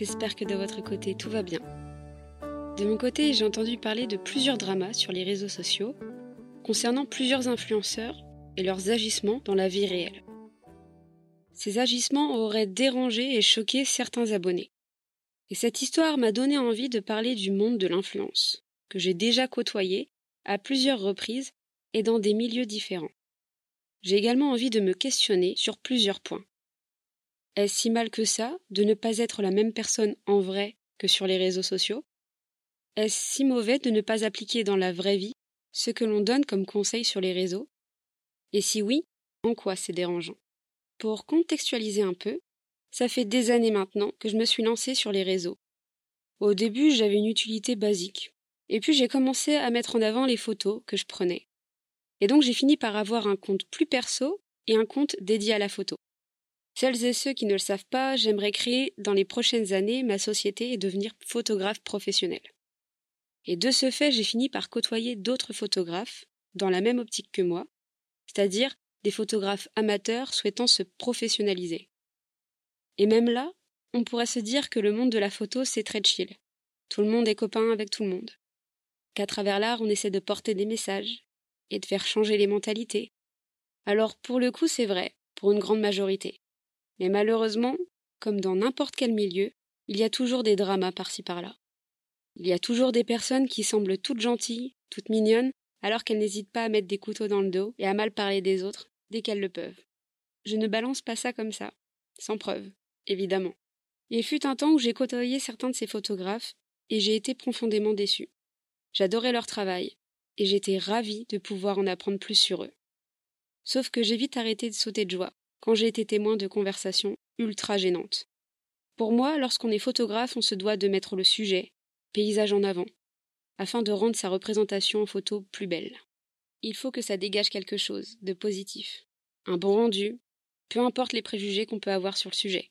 j'espère que de votre côté tout va bien. De mon côté, j'ai entendu parler de plusieurs dramas sur les réseaux sociaux concernant plusieurs influenceurs et leurs agissements dans la vie réelle. Ces agissements auraient dérangé et choqué certains abonnés. Et cette histoire m'a donné envie de parler du monde de l'influence, que j'ai déjà côtoyé à plusieurs reprises et dans des milieux différents. J'ai également envie de me questionner sur plusieurs points. Est-ce si mal que ça de ne pas être la même personne en vrai que sur les réseaux sociaux? Est-ce si mauvais de ne pas appliquer dans la vraie vie ce que l'on donne comme conseil sur les réseaux? Et si oui, en quoi c'est dérangeant? Pour contextualiser un peu, ça fait des années maintenant que je me suis lancée sur les réseaux. Au début, j'avais une utilité basique. Et puis j'ai commencé à mettre en avant les photos que je prenais. Et donc j'ai fini par avoir un compte plus perso et un compte dédié à la photo. Celles et ceux qui ne le savent pas, j'aimerais créer dans les prochaines années ma société et devenir photographe professionnel. Et de ce fait, j'ai fini par côtoyer d'autres photographes dans la même optique que moi, c'est-à-dire des photographes amateurs souhaitant se professionnaliser. Et même là, on pourrait se dire que le monde de la photo, c'est très chill. Tout le monde est copain avec tout le monde. Qu'à travers l'art, on essaie de porter des messages et de faire changer les mentalités. Alors, pour le coup, c'est vrai, pour une grande majorité. Mais malheureusement, comme dans n'importe quel milieu, il y a toujours des dramas par-ci par-là. Il y a toujours des personnes qui semblent toutes gentilles, toutes mignonnes, alors qu'elles n'hésitent pas à mettre des couteaux dans le dos et à mal parler des autres dès qu'elles le peuvent. Je ne balance pas ça comme ça, sans preuve, évidemment. Il fut un temps où j'ai côtoyé certains de ces photographes et j'ai été profondément déçu. J'adorais leur travail et j'étais ravie de pouvoir en apprendre plus sur eux. Sauf que j'ai vite arrêté de sauter de joie quand j'ai été témoin de conversations ultra gênantes. Pour moi, lorsqu'on est photographe, on se doit de mettre le sujet, paysage en avant, afin de rendre sa représentation en photo plus belle. Il faut que ça dégage quelque chose de positif, un bon rendu, peu importe les préjugés qu'on peut avoir sur le sujet.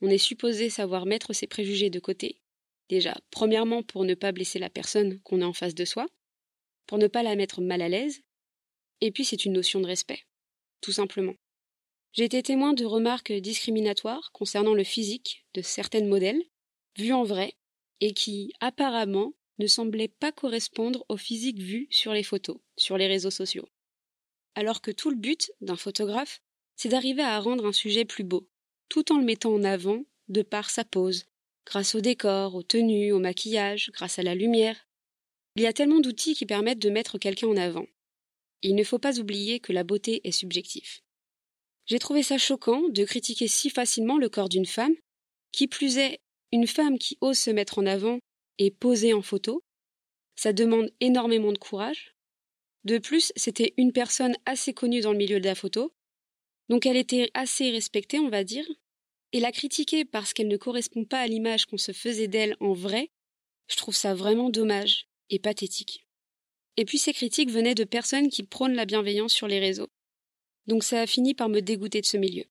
On est supposé savoir mettre ses préjugés de côté. Déjà, premièrement pour ne pas blesser la personne qu'on a en face de soi, pour ne pas la mettre mal à l'aise, et puis c'est une notion de respect, tout simplement. J'ai été témoin de remarques discriminatoires concernant le physique de certaines modèles, vues en vrai, et qui, apparemment, ne semblaient pas correspondre au physique vu sur les photos, sur les réseaux sociaux. Alors que tout le but d'un photographe, c'est d'arriver à rendre un sujet plus beau, tout en le mettant en avant de par sa pose, grâce au décor, aux tenues, au maquillage, grâce à la lumière. Il y a tellement d'outils qui permettent de mettre quelqu'un en avant. il ne faut pas oublier que la beauté est subjective. J'ai trouvé ça choquant de critiquer si facilement le corps d'une femme, qui plus est une femme qui ose se mettre en avant et poser en photo. Ça demande énormément de courage. De plus, c'était une personne assez connue dans le milieu de la photo, donc elle était assez respectée, on va dire, et la critiquer parce qu'elle ne correspond pas à l'image qu'on se faisait d'elle en vrai, je trouve ça vraiment dommage et pathétique. Et puis ces critiques venaient de personnes qui prônent la bienveillance sur les réseaux. Donc ça a fini par me dégoûter de ce milieu.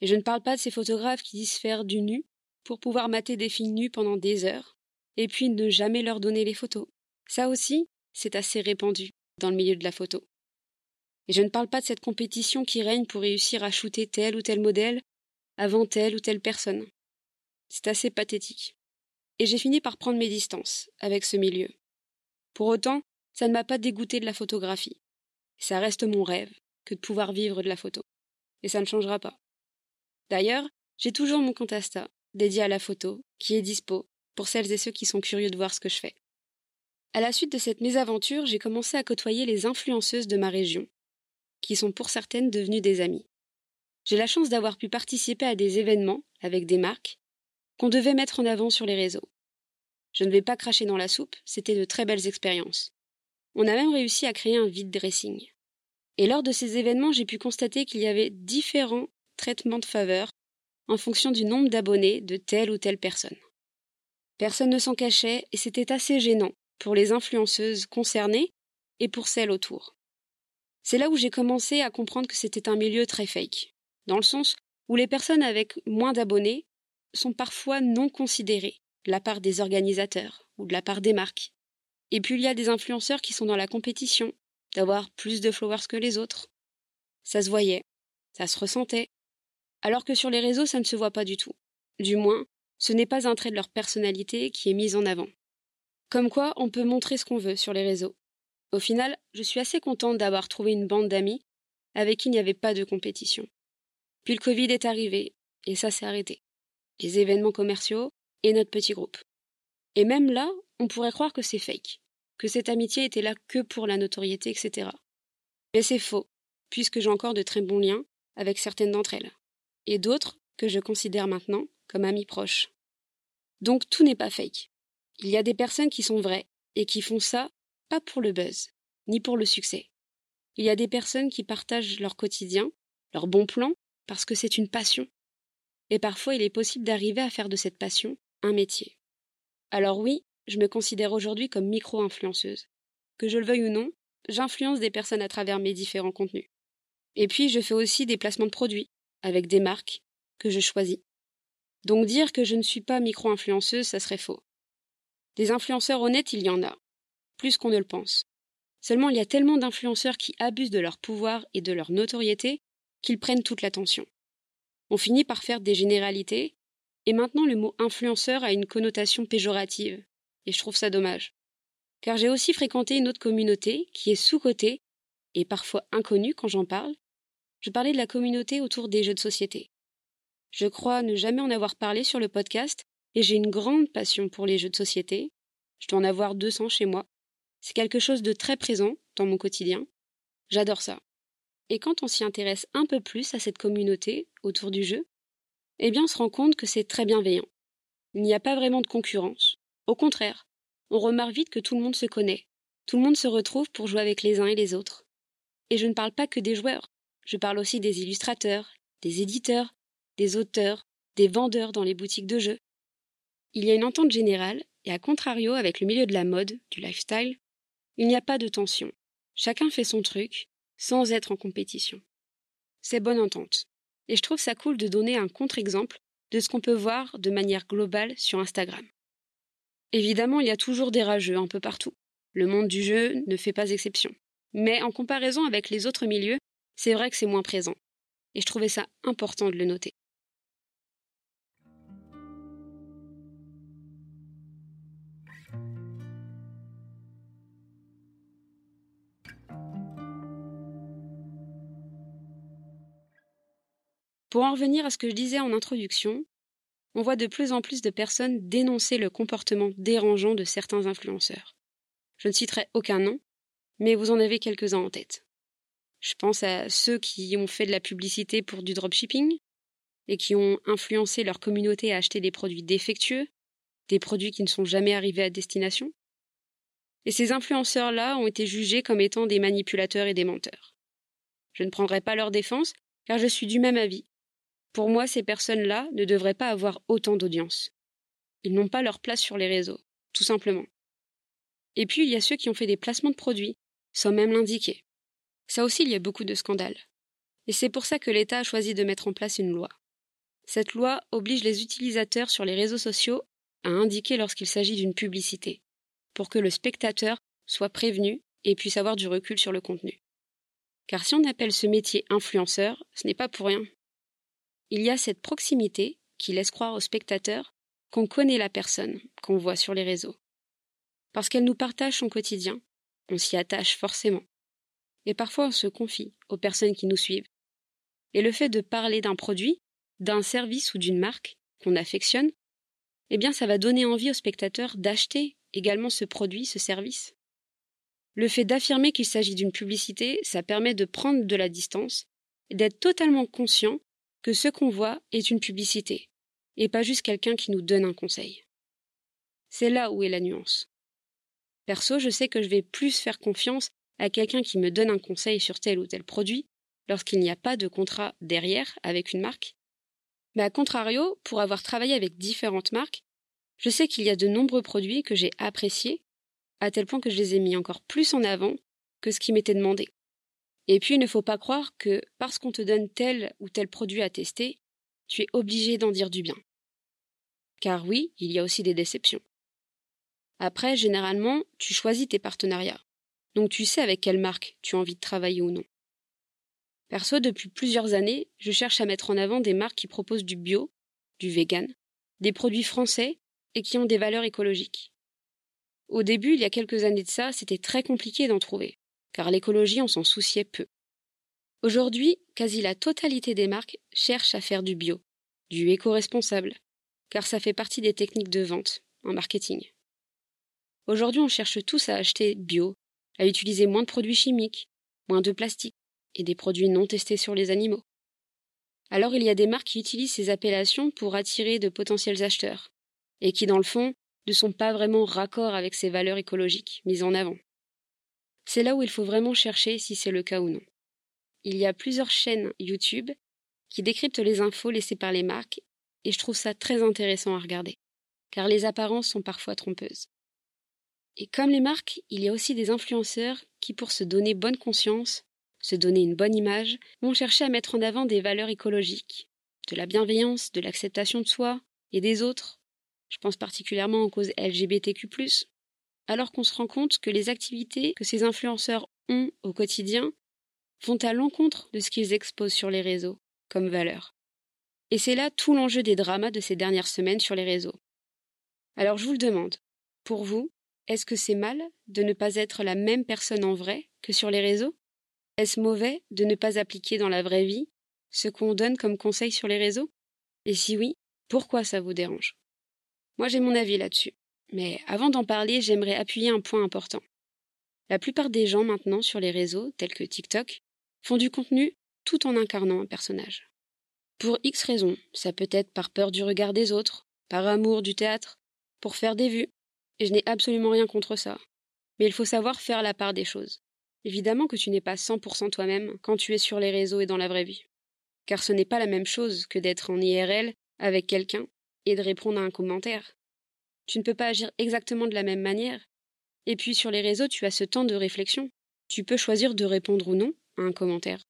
Et je ne parle pas de ces photographes qui disent faire du nu pour pouvoir mater des filles nues pendant des heures, et puis ne jamais leur donner les photos. Ça aussi, c'est assez répandu dans le milieu de la photo. Et je ne parle pas de cette compétition qui règne pour réussir à shooter tel ou tel modèle avant telle ou telle personne. C'est assez pathétique. Et j'ai fini par prendre mes distances avec ce milieu. Pour autant, ça ne m'a pas dégoûté de la photographie. Ça reste mon rêve, que de pouvoir vivre de la photo. Et ça ne changera pas. D'ailleurs, j'ai toujours mon compte dédié à la photo, qui est dispo, pour celles et ceux qui sont curieux de voir ce que je fais. À la suite de cette mésaventure, j'ai commencé à côtoyer les influenceuses de ma région, qui sont pour certaines devenues des amies. J'ai la chance d'avoir pu participer à des événements avec des marques qu'on devait mettre en avant sur les réseaux. Je ne vais pas cracher dans la soupe, c'était de très belles expériences. On a même réussi à créer un vide dressing. Et lors de ces événements, j'ai pu constater qu'il y avait différents traitements de faveur en fonction du nombre d'abonnés de telle ou telle personne. Personne ne s'en cachait et c'était assez gênant pour les influenceuses concernées et pour celles autour. C'est là où j'ai commencé à comprendre que c'était un milieu très fake, dans le sens où les personnes avec moins d'abonnés sont parfois non considérées de la part des organisateurs ou de la part des marques. Et puis il y a des influenceurs qui sont dans la compétition d'avoir plus de followers que les autres. Ça se voyait, ça se ressentait. Alors que sur les réseaux, ça ne se voit pas du tout. Du moins, ce n'est pas un trait de leur personnalité qui est mis en avant. Comme quoi, on peut montrer ce qu'on veut sur les réseaux. Au final, je suis assez contente d'avoir trouvé une bande d'amis avec qui il n'y avait pas de compétition. Puis le Covid est arrivé, et ça s'est arrêté. Les événements commerciaux et notre petit groupe. Et même là, on pourrait croire que c'est fake, que cette amitié était là que pour la notoriété, etc. Mais c'est faux, puisque j'ai encore de très bons liens avec certaines d'entre elles, et d'autres que je considère maintenant comme amis proches. Donc tout n'est pas fake. Il y a des personnes qui sont vraies et qui font ça pas pour le buzz, ni pour le succès. Il y a des personnes qui partagent leur quotidien, leurs bons plans, parce que c'est une passion. Et parfois il est possible d'arriver à faire de cette passion un métier. Alors oui, je me considère aujourd'hui comme micro-influenceuse. Que je le veuille ou non, j'influence des personnes à travers mes différents contenus. Et puis je fais aussi des placements de produits, avec des marques que je choisis. Donc dire que je ne suis pas micro-influenceuse, ça serait faux. Des influenceurs honnêtes, il y en a, plus qu'on ne le pense. Seulement il y a tellement d'influenceurs qui abusent de leur pouvoir et de leur notoriété qu'ils prennent toute l'attention. On finit par faire des généralités, et maintenant le mot influenceur a une connotation péjorative, et je trouve ça dommage. Car j'ai aussi fréquenté une autre communauté qui est sous-cotée et parfois inconnue quand j'en parle. Je parlais de la communauté autour des jeux de société. Je crois ne jamais en avoir parlé sur le podcast, et j'ai une grande passion pour les jeux de société. Je dois en avoir 200 chez moi. C'est quelque chose de très présent dans mon quotidien. J'adore ça. Et quand on s'y intéresse un peu plus à cette communauté autour du jeu, eh bien on se rend compte que c'est très bienveillant. Il n'y a pas vraiment de concurrence. Au contraire, on remarque vite que tout le monde se connaît. Tout le monde se retrouve pour jouer avec les uns et les autres. Et je ne parle pas que des joueurs. Je parle aussi des illustrateurs, des éditeurs, des auteurs, des vendeurs dans les boutiques de jeux. Il y a une entente générale, et à contrario avec le milieu de la mode, du lifestyle, il n'y a pas de tension. Chacun fait son truc, sans être en compétition. C'est bonne entente. Et je trouve ça cool de donner un contre-exemple de ce qu'on peut voir de manière globale sur Instagram. Évidemment, il y a toujours des rageux un peu partout. Le monde du jeu ne fait pas exception. Mais en comparaison avec les autres milieux, c'est vrai que c'est moins présent. Et je trouvais ça important de le noter. Pour en revenir à ce que je disais en introduction, on voit de plus en plus de personnes dénoncer le comportement dérangeant de certains influenceurs. Je ne citerai aucun nom, mais vous en avez quelques-uns en tête. Je pense à ceux qui ont fait de la publicité pour du dropshipping et qui ont influencé leur communauté à acheter des produits défectueux, des produits qui ne sont jamais arrivés à destination. Et ces influenceurs-là ont été jugés comme étant des manipulateurs et des menteurs. Je ne prendrai pas leur défense, car je suis du même avis. Pour moi, ces personnes-là ne devraient pas avoir autant d'audience. Ils n'ont pas leur place sur les réseaux, tout simplement. Et puis, il y a ceux qui ont fait des placements de produits, sans même l'indiquer. Ça aussi, il y a beaucoup de scandales. Et c'est pour ça que l'État a choisi de mettre en place une loi. Cette loi oblige les utilisateurs sur les réseaux sociaux à indiquer lorsqu'il s'agit d'une publicité, pour que le spectateur soit prévenu et puisse avoir du recul sur le contenu. Car si on appelle ce métier influenceur, ce n'est pas pour rien il y a cette proximité qui laisse croire au spectateur qu'on connaît la personne qu'on voit sur les réseaux. Parce qu'elle nous partage son quotidien, on s'y attache forcément. Et parfois on se confie aux personnes qui nous suivent. Et le fait de parler d'un produit, d'un service ou d'une marque qu'on affectionne, eh bien ça va donner envie au spectateur d'acheter également ce produit, ce service. Le fait d'affirmer qu'il s'agit d'une publicité, ça permet de prendre de la distance d'être totalement conscient que ce qu'on voit est une publicité, et pas juste quelqu'un qui nous donne un conseil. C'est là où est la nuance. Perso, je sais que je vais plus faire confiance à quelqu'un qui me donne un conseil sur tel ou tel produit lorsqu'il n'y a pas de contrat derrière avec une marque. Mais à contrario, pour avoir travaillé avec différentes marques, je sais qu'il y a de nombreux produits que j'ai appréciés, à tel point que je les ai mis encore plus en avant que ce qui m'était demandé. Et puis, il ne faut pas croire que parce qu'on te donne tel ou tel produit à tester, tu es obligé d'en dire du bien. Car oui, il y a aussi des déceptions. Après, généralement, tu choisis tes partenariats. Donc tu sais avec quelle marque tu as envie de travailler ou non. Perso, depuis plusieurs années, je cherche à mettre en avant des marques qui proposent du bio, du vegan, des produits français et qui ont des valeurs écologiques. Au début, il y a quelques années de ça, c'était très compliqué d'en trouver, car l'écologie, on s'en souciait peu. Aujourd'hui, quasi la totalité des marques cherchent à faire du bio, du éco-responsable, car ça fait partie des techniques de vente en marketing. Aujourd'hui, on cherche tous à acheter bio, à utiliser moins de produits chimiques, moins de plastique et des produits non testés sur les animaux. Alors il y a des marques qui utilisent ces appellations pour attirer de potentiels acheteurs, et qui dans le fond ne sont pas vraiment raccord avec ces valeurs écologiques mises en avant. C'est là où il faut vraiment chercher si c'est le cas ou non. Il y a plusieurs chaînes YouTube qui décryptent les infos laissées par les marques, et je trouve ça très intéressant à regarder, car les apparences sont parfois trompeuses. Et comme les marques, il y a aussi des influenceurs qui, pour se donner bonne conscience, se donner une bonne image, vont chercher à mettre en avant des valeurs écologiques, de la bienveillance, de l'acceptation de soi et des autres. Je pense particulièrement aux causes LGBTQ, alors qu'on se rend compte que les activités que ces influenceurs ont au quotidien vont à l'encontre de ce qu'ils exposent sur les réseaux comme valeur. Et c'est là tout l'enjeu des dramas de ces dernières semaines sur les réseaux. Alors je vous le demande, pour vous, est-ce que c'est mal de ne pas être la même personne en vrai que sur les réseaux? Est-ce mauvais de ne pas appliquer dans la vraie vie ce qu'on donne comme conseil sur les réseaux? Et si oui, pourquoi ça vous dérange? Moi j'ai mon avis là-dessus. Mais avant d'en parler, j'aimerais appuyer un point important. La plupart des gens maintenant sur les réseaux, tels que TikTok, font du contenu tout en incarnant un personnage. Pour X raisons, ça peut être par peur du regard des autres, par amour du théâtre, pour faire des vues, et je n'ai absolument rien contre ça. Mais il faut savoir faire la part des choses. Évidemment que tu n'es pas 100% toi-même quand tu es sur les réseaux et dans la vraie vie. Car ce n'est pas la même chose que d'être en IRL avec quelqu'un et de répondre à un commentaire. Tu ne peux pas agir exactement de la même manière. Et puis sur les réseaux, tu as ce temps de réflexion. Tu peux choisir de répondre ou non à un commentaire.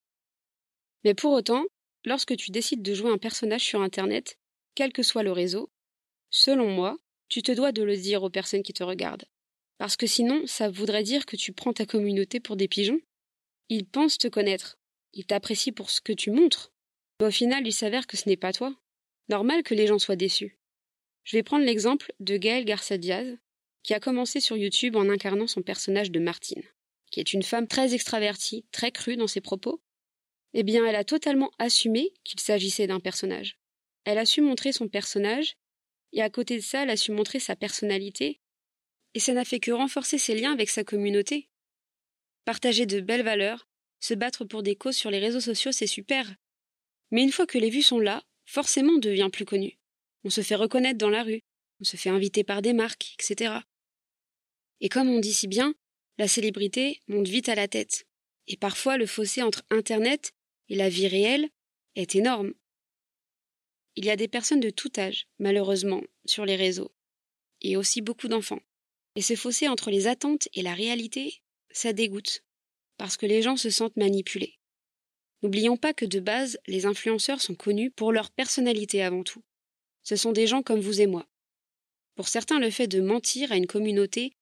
Mais pour autant, lorsque tu décides de jouer un personnage sur Internet, quel que soit le réseau, selon moi, tu te dois de le dire aux personnes qui te regardent. Parce que sinon, ça voudrait dire que tu prends ta communauté pour des pigeons. Ils pensent te connaître. Ils t'apprécient pour ce que tu montres. Mais au final, il s'avère que ce n'est pas toi. Normal que les gens soient déçus. Je vais prendre l'exemple de Gaëlle Garcia Diaz, qui a commencé sur YouTube en incarnant son personnage de Martine, qui est une femme très extravertie, très crue dans ses propos. Eh bien, elle a totalement assumé qu'il s'agissait d'un personnage. Elle a su montrer son personnage et à côté de ça, elle a su montrer sa personnalité. Et ça n'a fait que renforcer ses liens avec sa communauté. Partager de belles valeurs, se battre pour des causes sur les réseaux sociaux, c'est super. Mais une fois que les vues sont là, forcément on devient plus connu. On se fait reconnaître dans la rue, on se fait inviter par des marques, etc. Et comme on dit si bien, la célébrité monte vite à la tête. Et parfois le fossé entre Internet et la vie réelle est énorme. Il y a des personnes de tout âge, malheureusement, sur les réseaux, et aussi beaucoup d'enfants. Et ce fossé entre les attentes et la réalité, ça dégoûte, parce que les gens se sentent manipulés. N'oublions pas que de base, les influenceurs sont connus pour leur personnalité avant tout. Ce sont des gens comme vous et moi. Pour certains, le fait de mentir à une communauté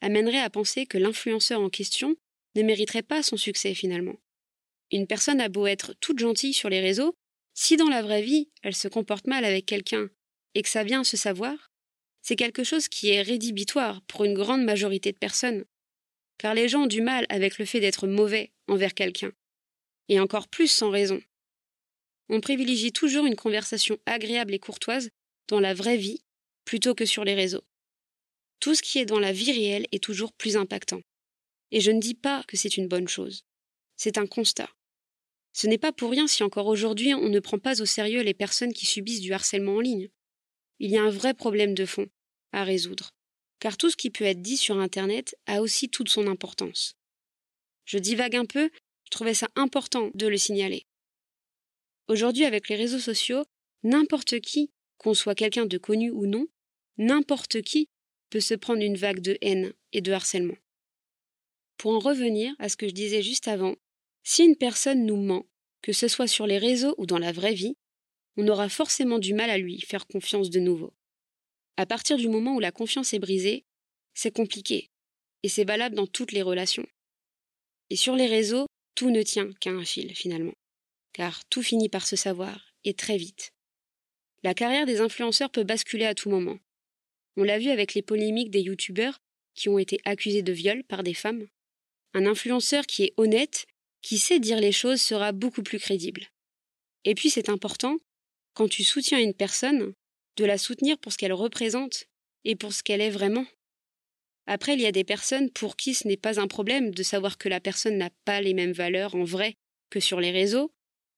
amènerait à penser que l'influenceur en question ne mériterait pas son succès finalement. Une personne a beau être toute gentille sur les réseaux, si dans la vraie vie, elle se comporte mal avec quelqu'un et que ça vient se savoir, c'est quelque chose qui est rédhibitoire pour une grande majorité de personnes. Car les gens ont du mal avec le fait d'être mauvais envers quelqu'un. Et encore plus sans raison. On privilégie toujours une conversation agréable et courtoise dans la vraie vie plutôt que sur les réseaux. Tout ce qui est dans la vie réelle est toujours plus impactant. Et je ne dis pas que c'est une bonne chose. C'est un constat. Ce n'est pas pour rien si encore aujourd'hui on ne prend pas au sérieux les personnes qui subissent du harcèlement en ligne. Il y a un vrai problème de fond à résoudre, car tout ce qui peut être dit sur Internet a aussi toute son importance. Je divague un peu, je trouvais ça important de le signaler. Aujourd'hui, avec les réseaux sociaux, n'importe qui, qu'on soit quelqu'un de connu ou non, n'importe qui peut se prendre une vague de haine et de harcèlement. Pour en revenir à ce que je disais juste avant, si une personne nous ment, que ce soit sur les réseaux ou dans la vraie vie, on aura forcément du mal à lui faire confiance de nouveau. À partir du moment où la confiance est brisée, c'est compliqué, et c'est valable dans toutes les relations. Et sur les réseaux, tout ne tient qu'à un fil finalement, car tout finit par se savoir, et très vite. La carrière des influenceurs peut basculer à tout moment. On l'a vu avec les polémiques des youtubeurs qui ont été accusés de viol par des femmes. Un influenceur qui est honnête, qui sait dire les choses, sera beaucoup plus crédible. Et puis c'est important, quand tu soutiens une personne, de la soutenir pour ce qu'elle représente et pour ce qu'elle est vraiment. Après, il y a des personnes pour qui ce n'est pas un problème de savoir que la personne n'a pas les mêmes valeurs en vrai que sur les réseaux,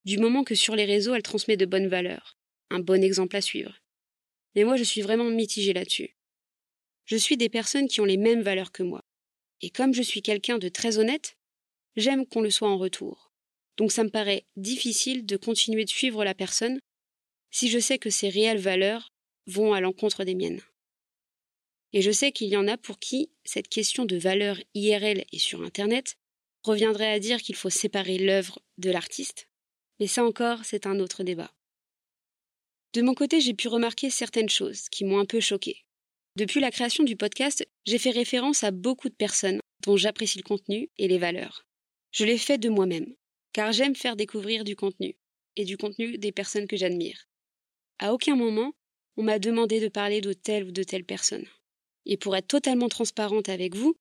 du moment que sur les réseaux elle transmet de bonnes valeurs, un bon exemple à suivre. Mais moi je suis vraiment mitigée là-dessus. Je suis des personnes qui ont les mêmes valeurs que moi. Et comme je suis quelqu'un de très honnête, j'aime qu'on le soit en retour. Donc ça me paraît difficile de continuer de suivre la personne si je sais que ses réelles valeurs vont à l'encontre des miennes. Et je sais qu'il y en a pour qui cette question de valeur IRL et sur Internet reviendrait à dire qu'il faut séparer l'œuvre de l'artiste, mais ça encore, c'est un autre débat. De mon côté, j'ai pu remarquer certaines choses qui m'ont un peu choqué. Depuis la création du podcast, j'ai fait référence à beaucoup de personnes dont j'apprécie le contenu et les valeurs. Je l'ai fait de moi-même, car j'aime faire découvrir du contenu, et du contenu des personnes que j'admire. À aucun moment, on m'a demandé de parler de telle ou de telle personne. Et pour être totalement transparente avec vous,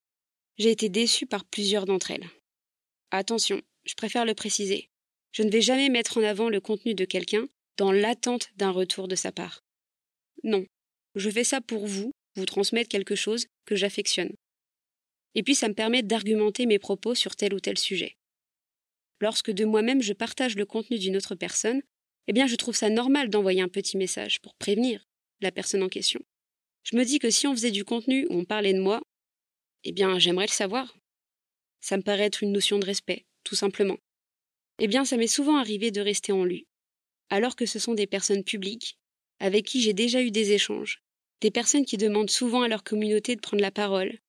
j'ai été déçue par plusieurs d'entre elles. Attention, je préfère le préciser. Je ne vais jamais mettre en avant le contenu de quelqu'un dans l'attente d'un retour de sa part. Non, je fais ça pour vous, vous transmettre quelque chose que j'affectionne. Et puis ça me permet d'argumenter mes propos sur tel ou tel sujet. Lorsque de moi-même je partage le contenu d'une autre personne, eh bien je trouve ça normal d'envoyer un petit message pour prévenir la personne en question. Je me dis que si on faisait du contenu où on parlait de moi, eh bien j'aimerais le savoir. Ça me paraît être une notion de respect, tout simplement. Eh bien ça m'est souvent arrivé de rester en lui, alors que ce sont des personnes publiques avec qui j'ai déjà eu des échanges, des personnes qui demandent souvent à leur communauté de prendre la parole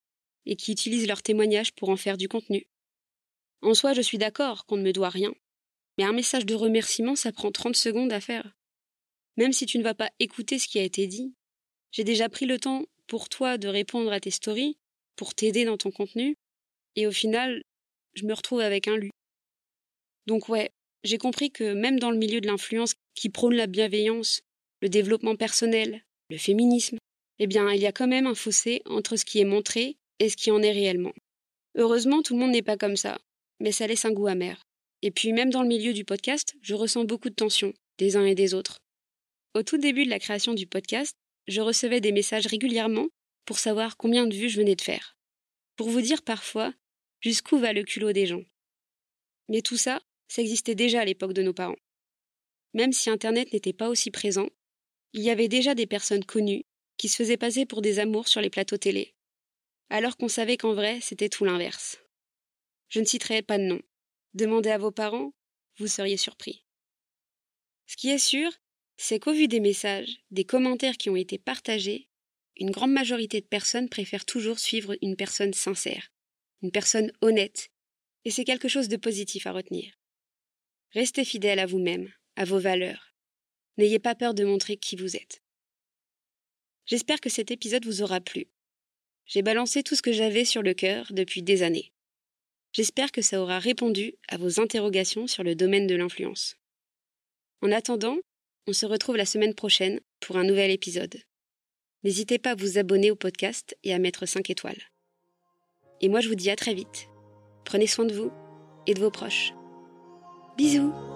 et qui utilisent leurs témoignages pour en faire du contenu. En soi, je suis d'accord qu'on ne me doit rien, mais un message de remerciement, ça prend 30 secondes à faire. Même si tu ne vas pas écouter ce qui a été dit, j'ai déjà pris le temps pour toi de répondre à tes stories, pour t'aider dans ton contenu, et au final, je me retrouve avec un lu. Donc ouais, j'ai compris que même dans le milieu de l'influence qui prône la bienveillance, le développement personnel, le féminisme, eh bien, il y a quand même un fossé entre ce qui est montré et ce qui en est réellement. Heureusement, tout le monde n'est pas comme ça, mais ça laisse un goût amer. Et puis, même dans le milieu du podcast, je ressens beaucoup de tension, des uns et des autres. Au tout début de la création du podcast, je recevais des messages régulièrement pour savoir combien de vues je venais de faire. Pour vous dire parfois jusqu'où va le culot des gens. Mais tout ça, ça existait déjà à l'époque de nos parents. Même si Internet n'était pas aussi présent, il y avait déjà des personnes connues qui se faisaient passer pour des amours sur les plateaux télé, alors qu'on savait qu'en vrai c'était tout l'inverse. Je ne citerai pas de nom. Demandez à vos parents, vous seriez surpris. Ce qui est sûr, c'est qu'au vu des messages, des commentaires qui ont été partagés, une grande majorité de personnes préfèrent toujours suivre une personne sincère, une personne honnête, et c'est quelque chose de positif à retenir. Restez fidèle à vous-même, à vos valeurs. N'ayez pas peur de montrer qui vous êtes. J'espère que cet épisode vous aura plu. J'ai balancé tout ce que j'avais sur le cœur depuis des années. J'espère que ça aura répondu à vos interrogations sur le domaine de l'influence. En attendant, on se retrouve la semaine prochaine pour un nouvel épisode. N'hésitez pas à vous abonner au podcast et à mettre 5 étoiles. Et moi je vous dis à très vite. Prenez soin de vous et de vos proches. Bisous